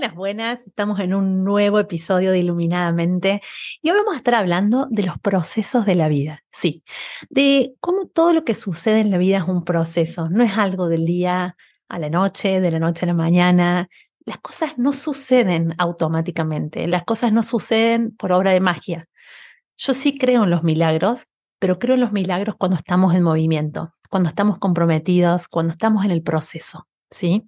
Buenas, buenas. Estamos en un nuevo episodio de Iluminadamente y hoy vamos a estar hablando de los procesos de la vida. Sí, de cómo todo lo que sucede en la vida es un proceso, no es algo del día a la noche, de la noche a la mañana. Las cosas no suceden automáticamente, las cosas no suceden por obra de magia. Yo sí creo en los milagros, pero creo en los milagros cuando estamos en movimiento, cuando estamos comprometidos, cuando estamos en el proceso. ¿sí?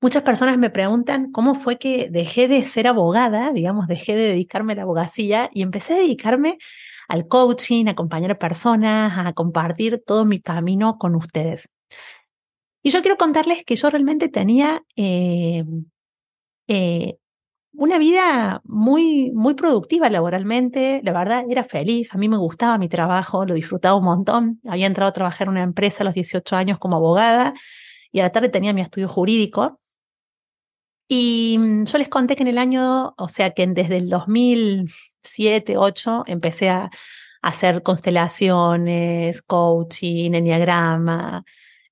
Muchas personas me preguntan cómo fue que dejé de ser abogada, digamos, dejé de dedicarme a la abogacía y empecé a dedicarme al coaching, a acompañar a personas, a compartir todo mi camino con ustedes. Y yo quiero contarles que yo realmente tenía eh, eh, una vida muy, muy productiva laboralmente, la verdad era feliz, a mí me gustaba mi trabajo, lo disfrutaba un montón, había entrado a trabajar en una empresa a los 18 años como abogada y a la tarde tenía mi estudio jurídico y mm, yo les conté que en el año, o sea que desde el 2007, 2008 empecé a hacer constelaciones, coaching, enneagrama,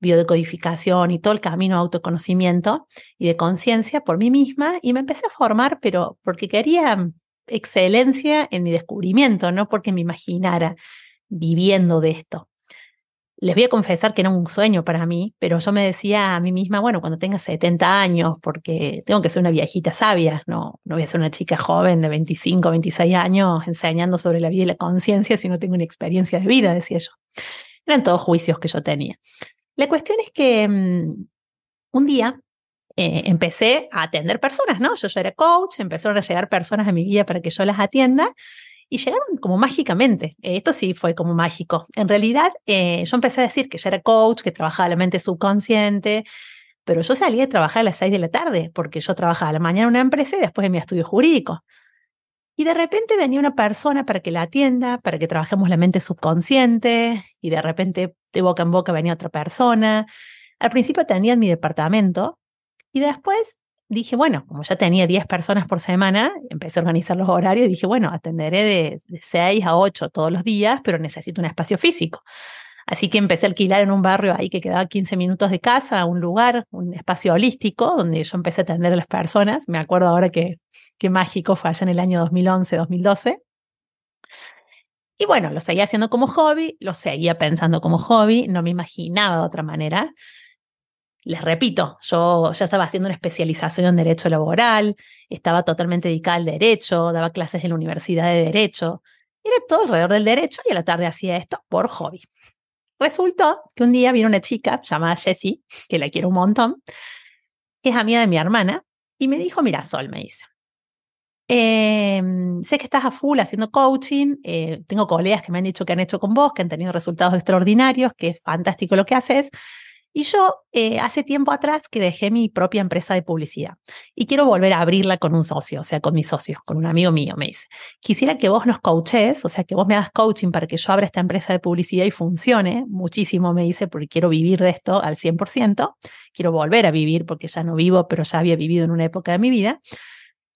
biodecodificación y todo el camino de autoconocimiento y de conciencia por mí misma y me empecé a formar, pero porque quería mm, excelencia en mi descubrimiento, no porque me imaginara viviendo de esto les voy a confesar que era un sueño para mí, pero yo me decía a mí misma, bueno, cuando tenga 70 años, porque tengo que ser una viejita sabia, no, no voy a ser una chica joven de 25, 26 años enseñando sobre la vida y la conciencia si no tengo una experiencia de vida, decía yo. Eran todos juicios que yo tenía. La cuestión es que mm, un día eh, empecé a atender personas, ¿no? Yo ya era coach, empezaron a llegar personas a mi vida para que yo las atienda y llegaron como mágicamente. Eh, esto sí fue como mágico. En realidad, eh, yo empecé a decir que ya era coach, que trabajaba la mente subconsciente, pero yo salía de trabajar a las 6 de la tarde, porque yo trabajaba a la mañana en una empresa y después en mi estudio jurídico. Y de repente venía una persona para que la atienda, para que trabajemos la mente subconsciente, y de repente de boca en boca venía otra persona. Al principio atendía en mi departamento, y después dije, bueno, como ya tenía 10 personas por semana, empecé a organizar los horarios y dije, bueno, atenderé de, 6 a 8 todos los días, pero necesito un espacio físico. Así que empecé a alquilar en un barrio ahí que quedaba 15 minutos de casa, un lugar, un espacio holístico, donde yo empecé a atender a las personas. Me acuerdo ahora que, qué mágico fue allá en el año 2011, 2012. Y bueno, lo seguía haciendo como hobby, lo seguía pensando como hobby, no me imaginaba de otra manera les repito, yo ya estaba haciendo una especialización en Derecho Laboral, estaba totalmente dedicada al derecho, daba clases en la Universidad de Derecho, era todo alrededor del derecho y a la tarde hacía esto por hobby. Resultó que un día vino una chica llamada Jessie, que la quiero un montón, que es amiga de mi hermana, y me dijo, mira, Sol, me dice, em, sé que estás a full haciendo coaching, eh, tengo colegas que me han dicho que han hecho con vos, que han tenido resultados extraordinarios, que es fantástico lo que haces, y yo eh, hace tiempo atrás que dejé mi propia empresa de publicidad y quiero volver a abrirla con un socio, o sea, con mi socio, con un amigo mío, me dice. Quisiera que vos nos coaches, o sea, que vos me hagas coaching para que yo abra esta empresa de publicidad y funcione muchísimo, me dice, porque quiero vivir de esto al 100%. Quiero volver a vivir porque ya no vivo, pero ya había vivido en una época de mi vida.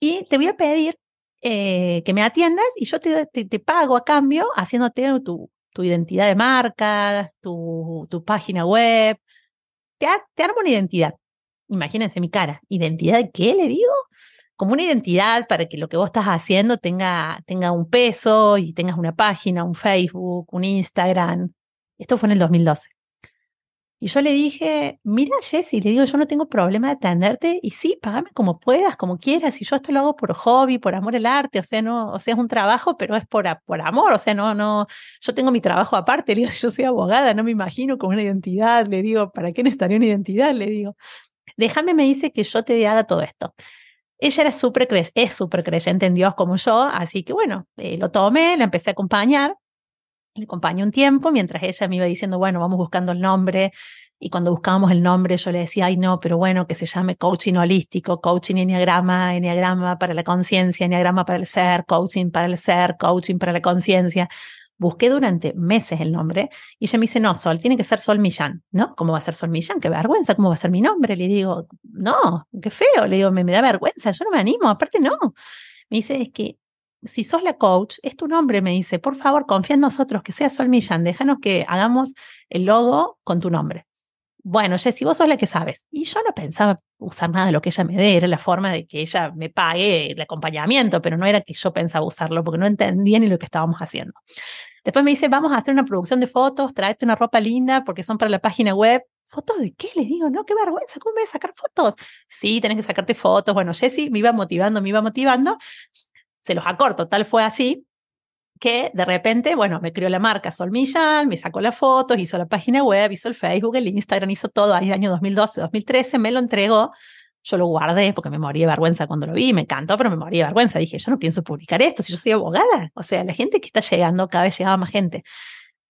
Y te voy a pedir eh, que me atiendas y yo te, pago a cambio haciéndote tu, tu identidad de marca, tu página web, te, armo una identidad. Imagínense mi cara. ¿Identidad de qué le digo? Como una identidad para que lo que vos estás haciendo tenga, tenga un peso y tengas una página, un Facebook, un Instagram. Esto fue en el 2012. Y yo le dije, mira Jessy, le digo, yo no tengo problema de atenderte y sí, págame como puedas, como quieras. Y yo esto lo hago por hobby, por amor al arte, o sea, no, o sea, es un trabajo, pero es por, por amor, o sea, no, no, yo tengo mi trabajo aparte, digo, yo soy abogada, no me imagino con una identidad, le digo, ¿para qué necesitaría una identidad? Le digo, déjame, me dice que yo te haga todo esto. Ella era súper es súper creyente en Dios como yo, así que bueno, eh, lo tomé, la empecé a acompañar le acompañé un tiempo mientras ella me iba diciendo, bueno, vamos buscando el nombre Y cuando buscábamos el nombre, yo le decía, ay, no, pero bueno, que se llame coaching holístico, coaching enneagrama, enneagrama para la conciencia, enneagrama para el ser, coaching para el ser, coaching para la conciencia. Busqué durante meses el nombre y ella me dice, no, Sol, tiene que ser Sol Millán, ¿no? ¿Cómo va a ser Sol Millán? Qué vergüenza, ¿cómo va a ser mi nombre? Le digo, no, qué feo, le digo, me, me da vergüenza, yo no me animo, aparte no. Me dice, es que si sos la coach, es tu nombre, me dice, por favor, confía en nosotros, que sea Sol Millán, déjanos que hagamos el logo con tu nombre. Bueno, Jessy, vos sos la que sabes. Y yo no pensaba usar nada de lo que ella me dé, era la forma de que ella me pague el acompañamiento, pero no era que yo pensaba usarlo porque no entendía ni lo que estábamos haciendo. Después me dice, vamos a hacer una producción de fotos, tráete una ropa linda porque son para la página web. ¿Fotos de qué? Le digo, no, qué vergüenza, ¿cómo me voy a sacar fotos? Sí, tenés que sacarte fotos. Bueno, Jessy me iba motivando, me iba motivando. Se los acorto, tal fue así que de repente, bueno, me creó la marca Sol Millán, me sacó las fotos, hizo la página web, hizo el Facebook, el Instagram, hizo todo ahí el año 2012, 2013, me lo entregó. Yo lo guardé porque me moría de vergüenza cuando lo vi, me encantó, pero me moría de vergüenza. Dije, yo no pienso publicar esto, si yo soy abogada. O sea, la gente que está llegando, cada vez llegaba más gente.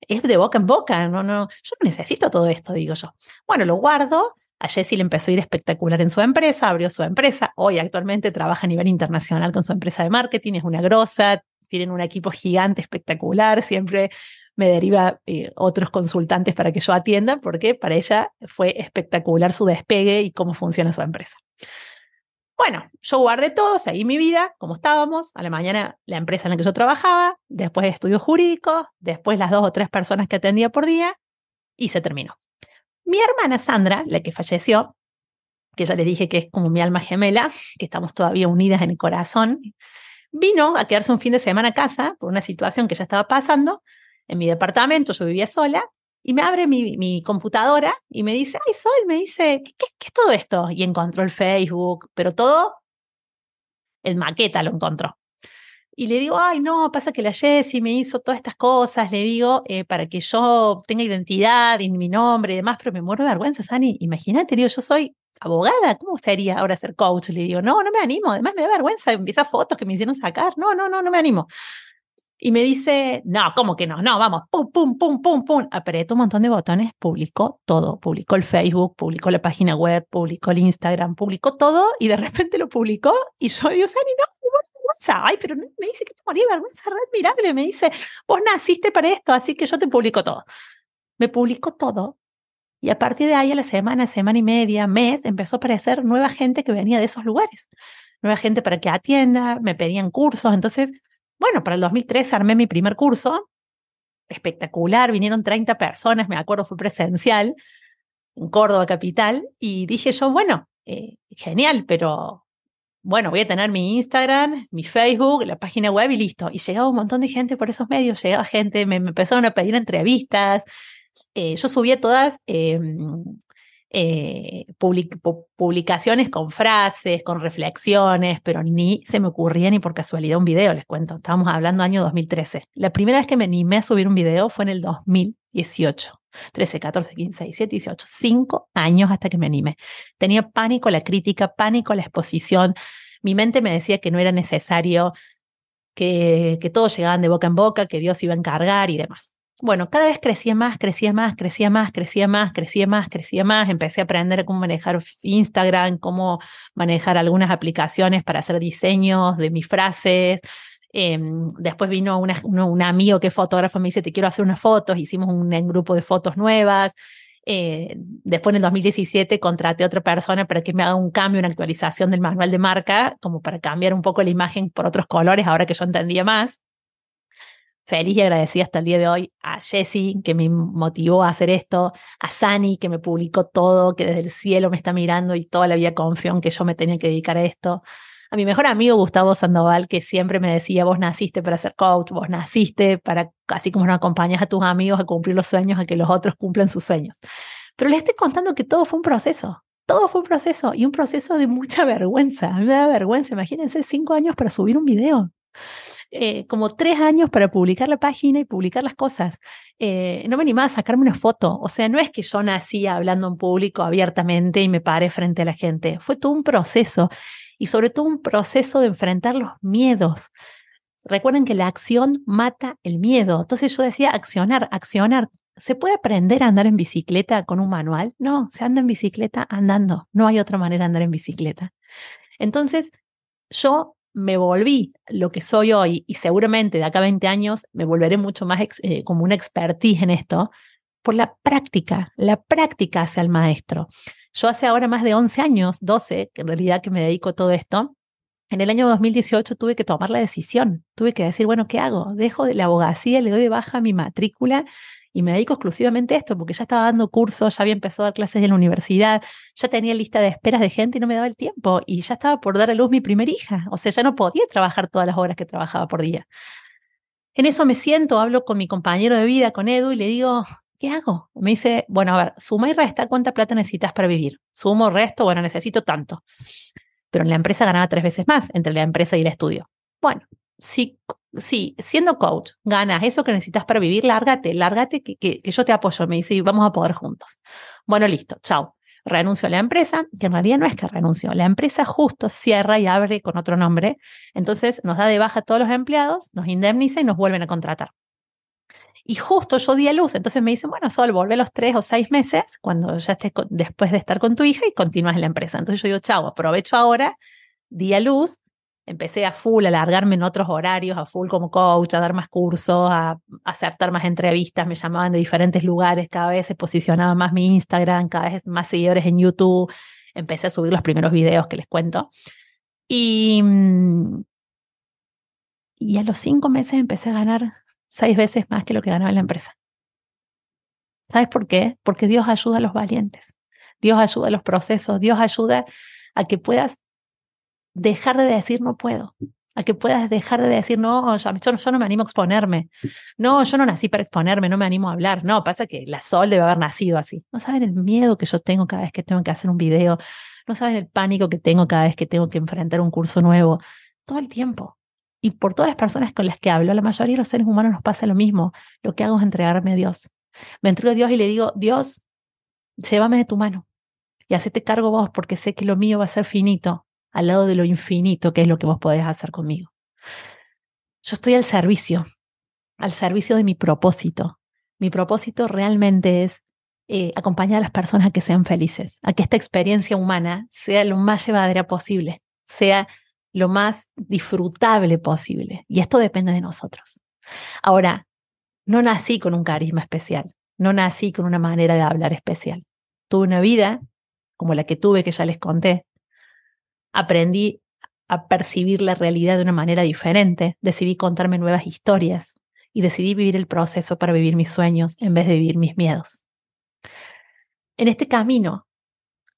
Es de boca en boca, no, no, yo no necesito todo esto, digo yo. Bueno, lo guardo, a Jessie le empezó a ir espectacular en su empresa, abrió su empresa. Hoy actualmente trabaja a nivel internacional con su empresa de marketing, es una grosa, tienen un equipo gigante, espectacular, siempre me deriva eh, otros consultantes para que yo atienda, porque para ella fue espectacular su despegue y cómo funciona su empresa. Bueno, yo guardé todo, seguí mi vida, como estábamos, a la mañana la empresa en la que yo trabajaba, después estudios jurídicos, después las dos o tres personas que atendía por día, y se terminó. Mi hermana Sandra, la que falleció, que ya les dije que es como mi alma gemela, que estamos todavía unidas en el corazón, Vino a quedarse un fin de semana a casa por una situación que ya estaba pasando en mi departamento, yo vivía sola, y me abre mi, computadora y me dice, ay Sol, me dice, ¿qué, es todo esto? Y encontró el Facebook, pero todo en maqueta lo encontró. Y le digo, ay, no, pasa que la Jessie me hizo todas estas cosas, le digo, eh, para que yo tenga identidad y mi nombre y demás, pero me muero de vergüenza, Sani. Imagínate, yo soy abogada, ¿cómo sería ahora ser coach? Le digo, no, no me animo, además me da vergüenza, empieza fotos que me hicieron sacar, no, no, no, no me animo. Y me dice, no, ¿cómo que no? No, vamos, pum, pum, pum, pum, pum. Apretó un montón de botones, publicó todo. Publicó el Facebook, publicó la página web, publicó el Instagram, publicó todo y de repente lo publicó. Y yo digo, Sani, no. Ay, pero me dice que te moría vergüenza, re admirable. Me dice, vos naciste para esto, así que yo te publico todo. Me publicó todo y a partir de ahí, a la semana, semana y media, mes, empezó a aparecer nueva gente que venía de esos lugares. Nueva gente para que atienda, me pedían cursos. Entonces, bueno, para el 2003 armé mi primer curso. Espectacular, vinieron 30 personas, me acuerdo, fue presencial en Córdoba capital. Y dije yo, bueno, eh, genial, pero bueno, voy a tener mi Instagram, mi Facebook, la página web y listo. Y llegaba un montón de gente por esos medios, llegaba gente, me empezaron a pedir entrevistas, eh, yo subía todas em, eh, publicaciones con frases, con reflexiones, pero ni se me ocurría ni por casualidad un video, les cuento. Estábamos hablando año 2013. La primera vez que me animé a subir un video fue en el 2018. 13, 14, 15, 17, 18, cinco años hasta que me animé. Tenía pánico a la crítica, pánico a la exposición. Mi mente me decía que no era necesario, que, que todos llegaban de boca en boca, que Dios iba a encargar y demás. Bueno, cada vez crecía más, crecía más, crecía más, crecía más, crecía más, crecía más. Empecé a aprender cómo manejar Instagram, cómo manejar algunas aplicaciones para hacer diseños de mis frases. Em, después vino un amigo que es fotógrafo, me dice, te quiero hacer unas fotos, hicimos un, grupo de fotos nuevas. Eh, después en el 2017 contraté a otra persona para que me haga un cambio, una actualización del manual de marca, como para cambiar un poco la imagen por otros colores, ahora que yo entendía más feliz y agradecida hasta el día de hoy a Jessie, que me motivó a hacer esto, a Sani, que me publicó todo, que desde el cielo me está mirando y toda la vida confió en que yo me tenía que dedicar a esto. A mi mejor amigo Gustavo Sandoval, que siempre me decía, vos naciste para ser coach, vos naciste para, así como no acompañas a tus amigos a cumplir los sueños, a que los otros cumplan sus sueños. Pero le estoy contando que todo fue un proceso, todo fue un proceso y un proceso de mucha vergüenza. A mí me da vergüenza, imagínense cinco años para subir un video. Eh, como tres años para publicar la página y publicar las cosas. Eh, no me animaba a sacarme una foto. O sea, no es que yo nací hablando en público abiertamente y me paré frente a la gente. Fue todo un proceso y sobre todo un proceso de enfrentar los miedos. Recuerden que la acción mata el miedo. Entonces yo decía accionar, accionar. ¿se puede aprender a andar en bicicleta con un manual? No, se anda en bicicleta andando. No hay otra manera de andar en bicicleta. Entonces, yo me volví lo que soy hoy y seguramente de acá a 20 años me volveré mucho más eh, como una expertise en esto por la práctica. La práctica hacia el maestro. Yo hace ahora más de 11 años, 12, que en realidad que me dedico a todo esto, en el año 2018 tuve que tomar la decisión, tuve que decir, bueno, ¿qué hago? Dejo de la abogacía, le doy de baja mi matrícula y me dedico exclusivamente a esto, porque ya estaba dando cursos, ya había empezado a dar clases en la universidad, ya tenía lista de esperas de gente y no me daba el tiempo, y ya estaba por dar a luz mi primera hija, o sea, ya no podía trabajar todas las horas que trabajaba por día. En eso me siento, hablo con mi compañero de vida, con Edu, y le digo, ¿qué hago? Me dice, bueno, a ver, suma y resta, ¿cuánta plata necesitas para vivir? Sumo, resto, bueno, necesito tanto. Pero en la empresa ganaba tres veces más entre la empresa y el estudio. Bueno, si, si siendo coach ganas eso que necesitas para vivir, lárgate, lárgate que, que, yo te apoyo. Me dice, vamos a poder juntos. Bueno, listo, chao. Renuncio a la empresa, que en realidad no es que renuncio, la empresa justo cierra y abre con otro nombre, entonces nos da de baja a todos los empleados, nos indemniza y nos vuelven a contratar. Y justo yo di a luz, entonces me dicen, bueno, Sol, volvé los tres o seis meses cuando ya estés después de estar con tu hija y continúas en la empresa. Entonces yo digo, chao, aprovecho ahora, di a luz, empecé a full, a alargarme en otros horarios, a full como coach, a dar más cursos, a, aceptar más entrevistas, me llamaban de diferentes lugares, cada vez se posicionaba más mi Instagram, cada vez más seguidores en YouTube, empecé a subir los primeros videos que les cuento. Y, mm, y a los cinco meses empecé a ganar seis veces más que lo que ganaba en la empresa. ¿Sabes por qué? Porque Dios ayuda a los valientes. Dios ayuda a los procesos. Dios ayuda a que puedas dejar de decir no puedo. A que puedas dejar de decir no, yo, yo, no me animo a exponerme. No, yo no nací para exponerme, no me animo a hablar. No, pasa que la Sol debe haber nacido así. No saben el miedo que yo tengo cada vez que tengo que hacer un video. No saben el pánico que tengo cada vez que tengo que enfrentar un curso nuevo. Todo el tiempo. Y por todas las personas con las que hablo, la mayoría de los seres humanos nos pasa lo mismo. Lo que hago es entregarme a Dios. Me entrego a Dios y le digo, Dios, llévame de tu mano y hacete cargo vos porque sé que lo mío va a ser finito al lado de lo infinito que es lo que vos podés hacer conmigo. Yo estoy al servicio, al servicio de mi propósito. Mi propósito realmente es eh, acompañar a las personas a que sean felices, a que esta experiencia humana sea lo más llevadera posible, sea lo más disfrutable posible. Y esto depende de nosotros. Ahora, no nací con un carisma especial, no nací con una manera de hablar especial. Tuve una vida como la que tuve, que ya les conté. Aprendí a percibir la realidad de una manera diferente, decidí contarme nuevas historias y decidí vivir el proceso para vivir mis sueños en vez de vivir mis miedos. En este camino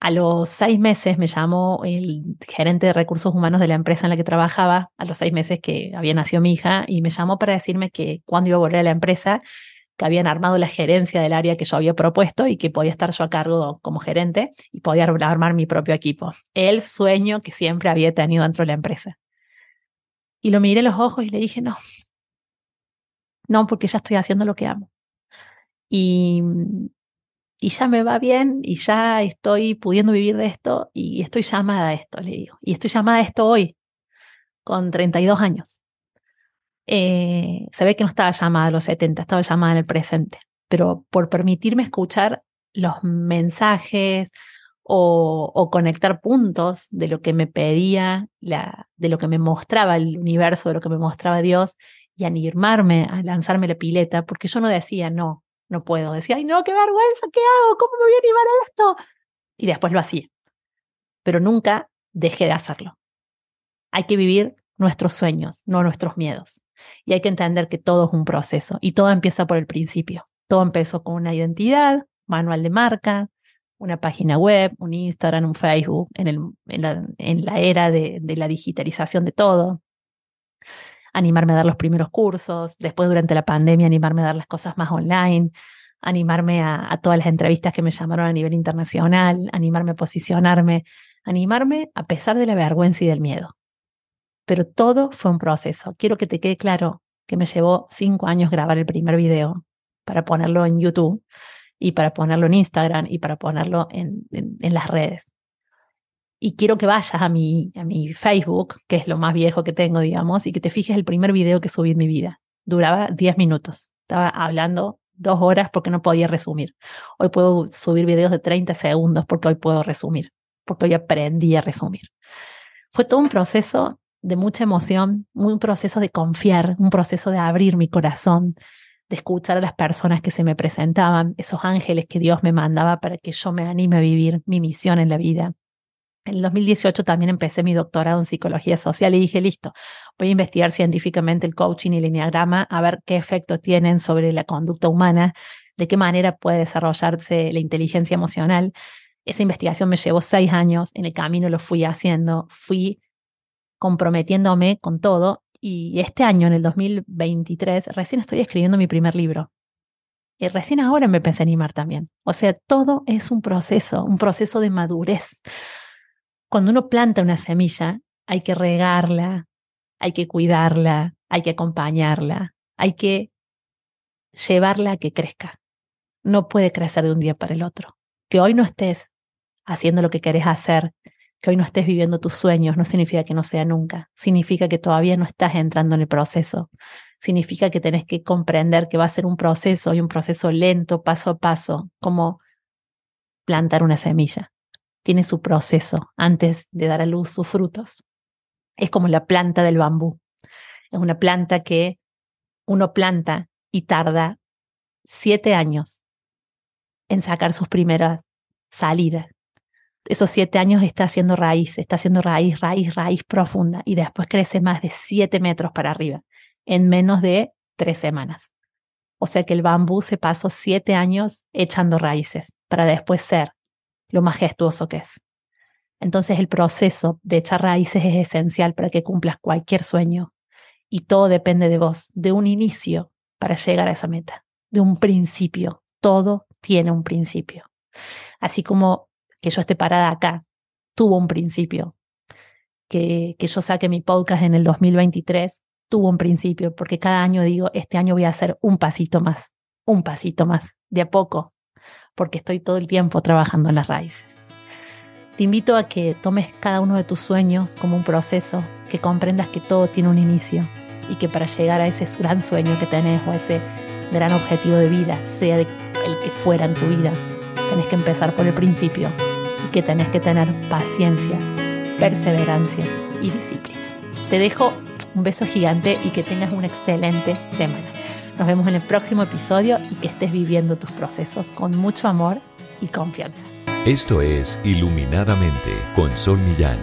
a los seis meses me llamó el gerente de recursos humanos de la empresa en la que trabajaba, a los seis meses que había nacido mi hija, y me llamó para decirme que cuando iba a volver a la empresa, que habían armado la gerencia del área que yo había propuesto y que podía estar yo a cargo como gerente y podía armar mi propio equipo. El sueño que siempre había tenido dentro de la empresa. Y lo miré en los ojos y le dije, no, no, porque ya estoy haciendo lo que amo. Y y ya me va bien y ya estoy pudiendo vivir de esto y estoy llamada a esto, le digo. Y estoy llamada a esto hoy, con 32 años. Eh, se ve que no estaba llamada a los 70, estaba llamada en el presente, pero por permitirme escuchar los mensajes o, conectar puntos de lo que me pedía, de lo que me mostraba el universo, de lo que me mostraba Dios, y animarme a lanzarme la pileta, porque yo no decía no, no puedo. Decía, ay, no, qué vergüenza, ¿qué hago? ¿Cómo me voy a animar a esto? Y después lo hacía. Pero nunca dejé de hacerlo. Hay que vivir nuestros sueños, no nuestros miedos. Y hay que entender que todo es un proceso y todo empieza por el principio. Todo empezó con una identidad, manual de marca, una página web, un Instagram, un Facebook, en, el, en, la, era de, de la digitalización de todo animarme a dar los primeros cursos, después durante la pandemia animarme a dar las cosas más online, animarme a, todas las entrevistas que me llamaron a nivel internacional, animarme a posicionarme, animarme a pesar de la vergüenza y del miedo. Pero todo fue un proceso. Quiero que te quede claro que me llevó cinco años grabar el primer video para ponerlo en YouTube y para ponerlo en Instagram y para ponerlo en las redes y quiero que vayas a mi, a mi Facebook, que es lo más viejo que tengo, digamos, y que te fijes el primer video que subí en mi vida. Duraba 10 minutos. Estaba hablando dos horas porque no podía resumir. Hoy puedo subir videos de 30 segundos porque hoy puedo resumir, porque hoy aprendí a resumir. Fue todo un proceso de mucha emoción, un proceso de confiar, un proceso de abrir mi corazón, de escuchar a las personas que se me presentaban, esos ángeles que Dios me mandaba para que yo me anime a vivir mi misión en la vida. En el 2018 también empecé mi doctorado en psicología social y dije, listo, voy a investigar científicamente el coaching y el enneagrama, a ver qué efecto tienen sobre la conducta humana, de qué manera puede desarrollarse la inteligencia emocional. Esa investigación me llevó seis años, en el camino lo fui haciendo, fui comprometiéndome con todo y este año, en el 2023, recién estoy escribiendo mi primer libro. Y recién ahora me empecé a animar también. O sea, todo es un proceso, un proceso de madurez. Cuando uno planta una semilla, hay que regarla, hay que cuidarla, hay que acompañarla, hay que llevarla a que crezca. No puede crecer de un día para el otro. Que hoy no estés haciendo lo que querés hacer, que hoy no estés viviendo tus sueños, no significa que no sea nunca. Significa que todavía no estás entrando en el proceso. Significa que tenés que comprender que va a ser un proceso y un proceso lento, paso a paso, como plantar una semilla tiene su proceso antes de dar a luz sus frutos. Es como la planta del bambú. Es una planta que uno planta y tarda siete años en sacar sus primeras salidas. Esos siete años está haciendo raíz, está haciendo raíz, raíz, raíz profunda y después crece más de siete metros para arriba en menos de tres semanas. O sea que el bambú se pasó siete años echando raíces para después ser lo majestuoso que es. Entonces el proceso de echar raíces es esencial para que cumplas cualquier sueño y todo depende de vos, de un inicio para llegar a esa meta, de un principio. Todo tiene un principio. Así como que yo esté parada acá, tuvo un principio. Que, que yo saque mi podcast en el 2023, tuvo un principio, porque cada año digo, este año voy a hacer un pasito más, un pasito más, de a poco, porque estoy todo el tiempo trabajando en las raíces. Te invito a que tomes cada uno de tus sueños como un proceso, que comprendas que todo tiene un inicio y que para llegar a ese gran sueño que tenés o ese gran objetivo de vida, sea el que fuera en tu vida, tenés que empezar por el principio y que tenés que tener paciencia, perseverancia y disciplina. Te dejo un beso gigante y que tengas una excelente semana. Nos vemos en el próximo episodio y que estés viviendo tus procesos con mucho amor y confianza. Esto es Iluminadamente con Sol Millán.